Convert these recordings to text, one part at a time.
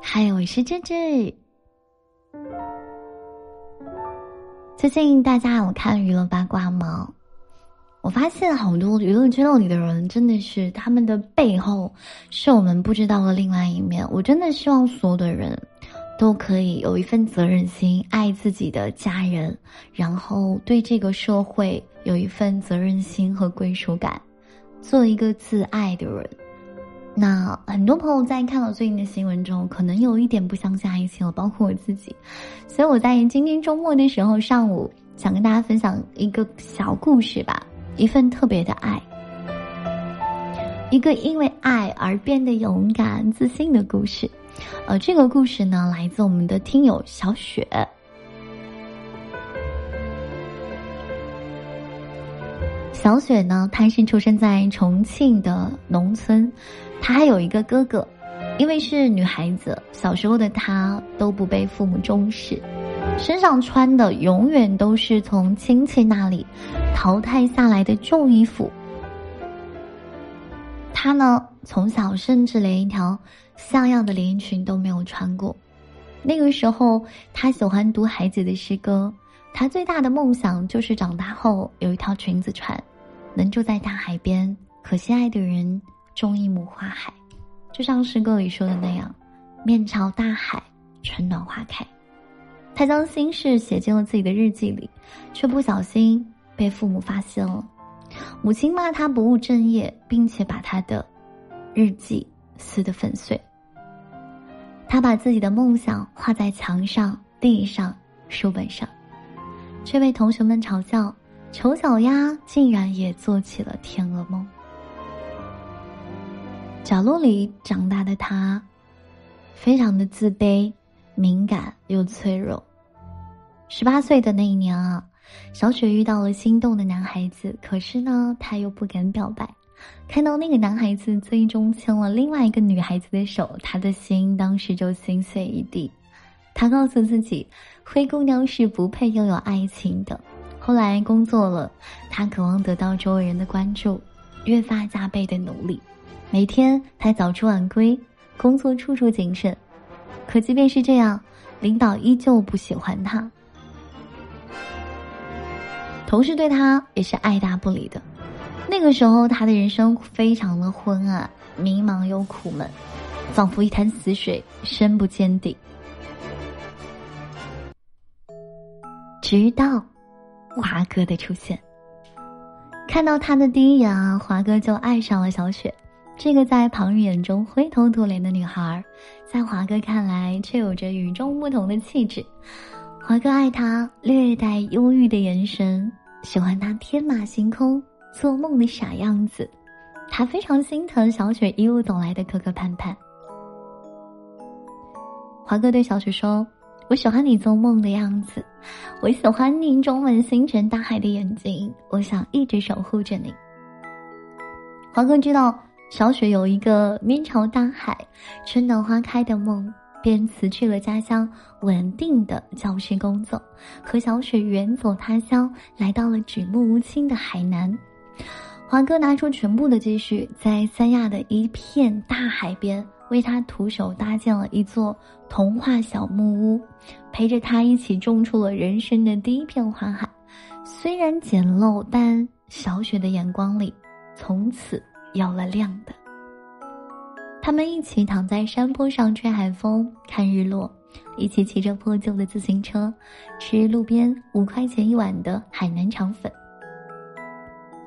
嗨，我是芝芝。最近大家有看娱乐八卦吗？我发现好多娱乐圈里的人真的是他们的背后是我们不知道的另外一面。我真的希望所有的人都可以有一份责任心，爱自己的家人，然后对这个社会有一份责任心和归属感，做一个自爱的人。那很多朋友在看到最近的新闻之后，可能有一点不相信爱情了，包括我自己。所以我在今天周末的时候上午，想跟大家分享一个小故事吧，一份特别的爱，一个因为爱而变得勇敢、自信的故事。呃，这个故事呢，来自我们的听友小雪。小雪呢，她是出生在重庆的农村。她还有一个哥哥，因为是女孩子，小时候的她都不被父母重视，身上穿的永远都是从亲戚那里淘汰下来的旧衣服。她呢，从小甚至连一条像样的连衣裙都没有穿过。那个时候，她喜欢读海子的诗歌，她最大的梦想就是长大后有一条裙子穿，能住在大海边，和心爱的人。种一亩花海，就像诗歌里说的那样，面朝大海，春暖花开。他将心事写进了自己的日记里，却不小心被父母发现了。母亲骂他不务正业，并且把他的日记撕得粉碎。他把自己的梦想画在墙上、地上、书本上，却被同学们嘲笑：丑小鸭竟然也做起了天鹅梦。角落里长大的他，非常的自卑、敏感又脆弱。十八岁的那一年啊，小雪遇到了心动的男孩子，可是呢，他又不敢表白。看到那个男孩子最终牵了另外一个女孩子的手，他的心当时就心碎一地。他告诉自己，灰姑娘是不配拥有爱情的。后来工作了，他渴望得到周围人的关注，越发加倍的努力。每天他早出晚归，工作处处谨慎，可即便是这样，领导依旧不喜欢他，同事对他也是爱答不理的。那个时候，他的人生非常的昏暗、迷茫又苦闷，仿佛一潭死水，深不见底。直到华哥的出现，看到他的第一眼啊，华哥就爱上了小雪。这个在旁人眼中灰头土脸的女孩，在华哥看来却有着与众不同的气质。华哥爱她略带忧郁的眼神，喜欢她天马行空、做梦的傻样子。他非常心疼小雪一路走来的磕磕绊绊。华哥对小雪说：“我喜欢你做梦的样子，我喜欢你中文星辰大海的眼睛，我想一直守护着你。”华哥知道。小雪有一个面朝大海、春暖花开的梦，便辞去了家乡稳定的教师工作，和小雪远走他乡，来到了举目无亲的海南。华哥拿出全部的积蓄，在三亚的一片大海边，为他徒手搭建了一座童话小木屋，陪着他一起种出了人生的第一片花海。虽然简陋，但小雪的眼光里，从此。有了亮的，他们一起躺在山坡上吹海风、看日落，一起骑着破旧的自行车，吃路边五块钱一碗的海南肠粉，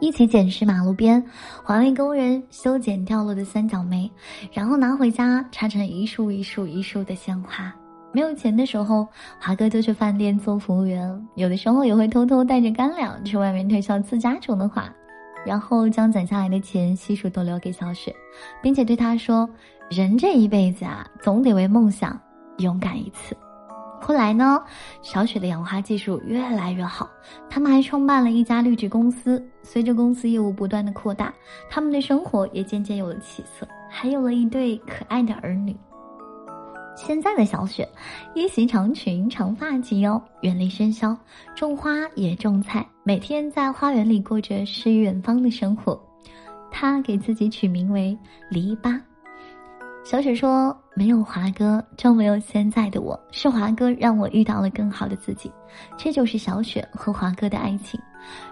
一起捡拾马路边环卫工人修剪掉落的三角梅，然后拿回家插成一束一束一束的鲜花。没有钱的时候，华哥就去饭店做服务员，有的时候也会偷偷带着干粮去外面推销自家种的花。然后将攒下来的钱悉数都留给小雪，并且对她说：“人这一辈子啊，总得为梦想勇敢一次。”后来呢，小雪的养花技术越来越好，他们还创办了一家绿植公司。随着公司业务不断的扩大，他们的生活也渐渐有了起色，还有了一对可爱的儿女。现在的小雪，一袭长裙，长发及腰，远离喧嚣，种花也种菜，每天在花园里过着诗与远方的生活。她给自己取名为篱笆。小雪说：“没有华哥就没有现在的我，是华哥让我遇到了更好的自己，这就是小雪和华哥的爱情。”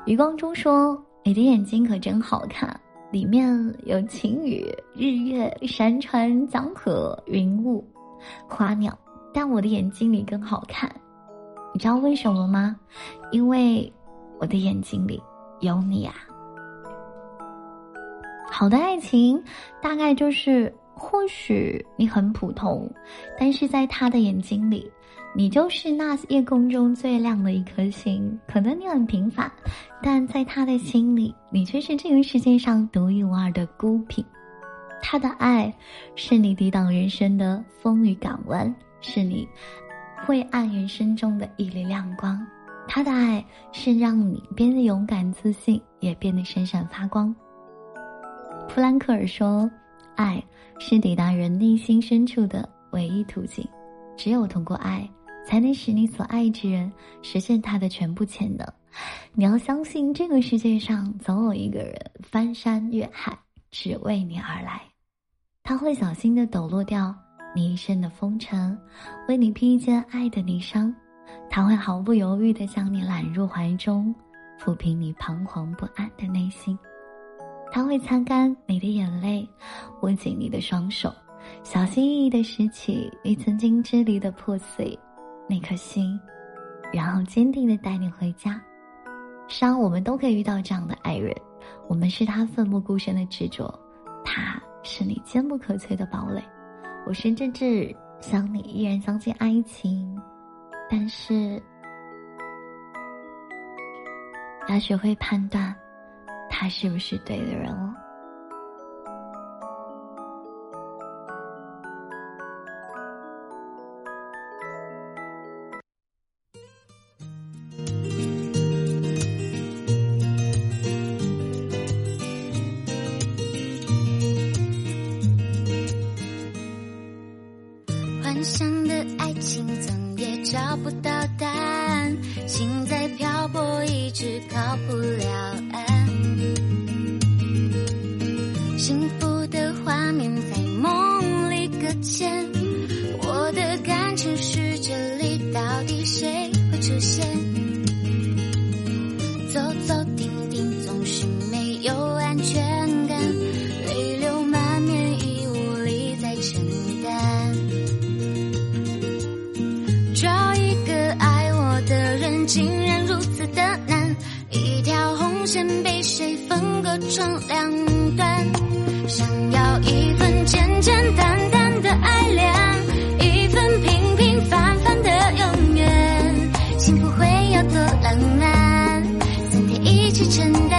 余光中说：“你的眼睛可真好看，里面有晴雨、日月、山川、江河、云雾、花鸟，但我的眼睛里更好看。你知道为什么吗？因为我的眼睛里有你啊！好的爱情，大概就是。”或许你很普通，但是在他的眼睛里，你就是那夜空中最亮的一颗星。可能你很平凡，但在他的心里，你却是这个世界上独一无二的孤品。他的爱，是你抵挡人生的风雨港湾，是你晦暗人生中的一缕亮光。他的爱，是让你变得勇敢自信，也变得闪闪发光。弗兰克尔说。爱是抵达人内心深处的唯一途径，只有通过爱，才能使你所爱之人实现他的全部潜能。你要相信，这个世界上总有一个人翻山越海，只为你而来。他会小心的抖落掉你一身的风尘，为你披一件爱的霓裳。他会毫不犹豫的将你揽入怀中，抚平你彷徨不安的内心。他会擦干你的眼泪，握紧你的双手，小心翼翼地拾起你曾经支离的破碎那颗心，然后坚定地带你回家。伤我们都可以遇到这样的爱人，我们是他奋不顾身的执着，他是你坚不可摧的堡垒。我是郑智，想你依然相信爱情，但是要学会判断。他是不是对的人哦？幻想的爱情怎也找不到梦里搁浅，我的感情世界里到底谁会出现？走走停停总是没有安全感，泪流满面已无力再承担。找一个爱我的人竟然如此的难，一条红线被谁分割成两段？想要一份简简单单的爱恋，一份平平凡凡的永远，幸福会有多浪漫？三天一起承担，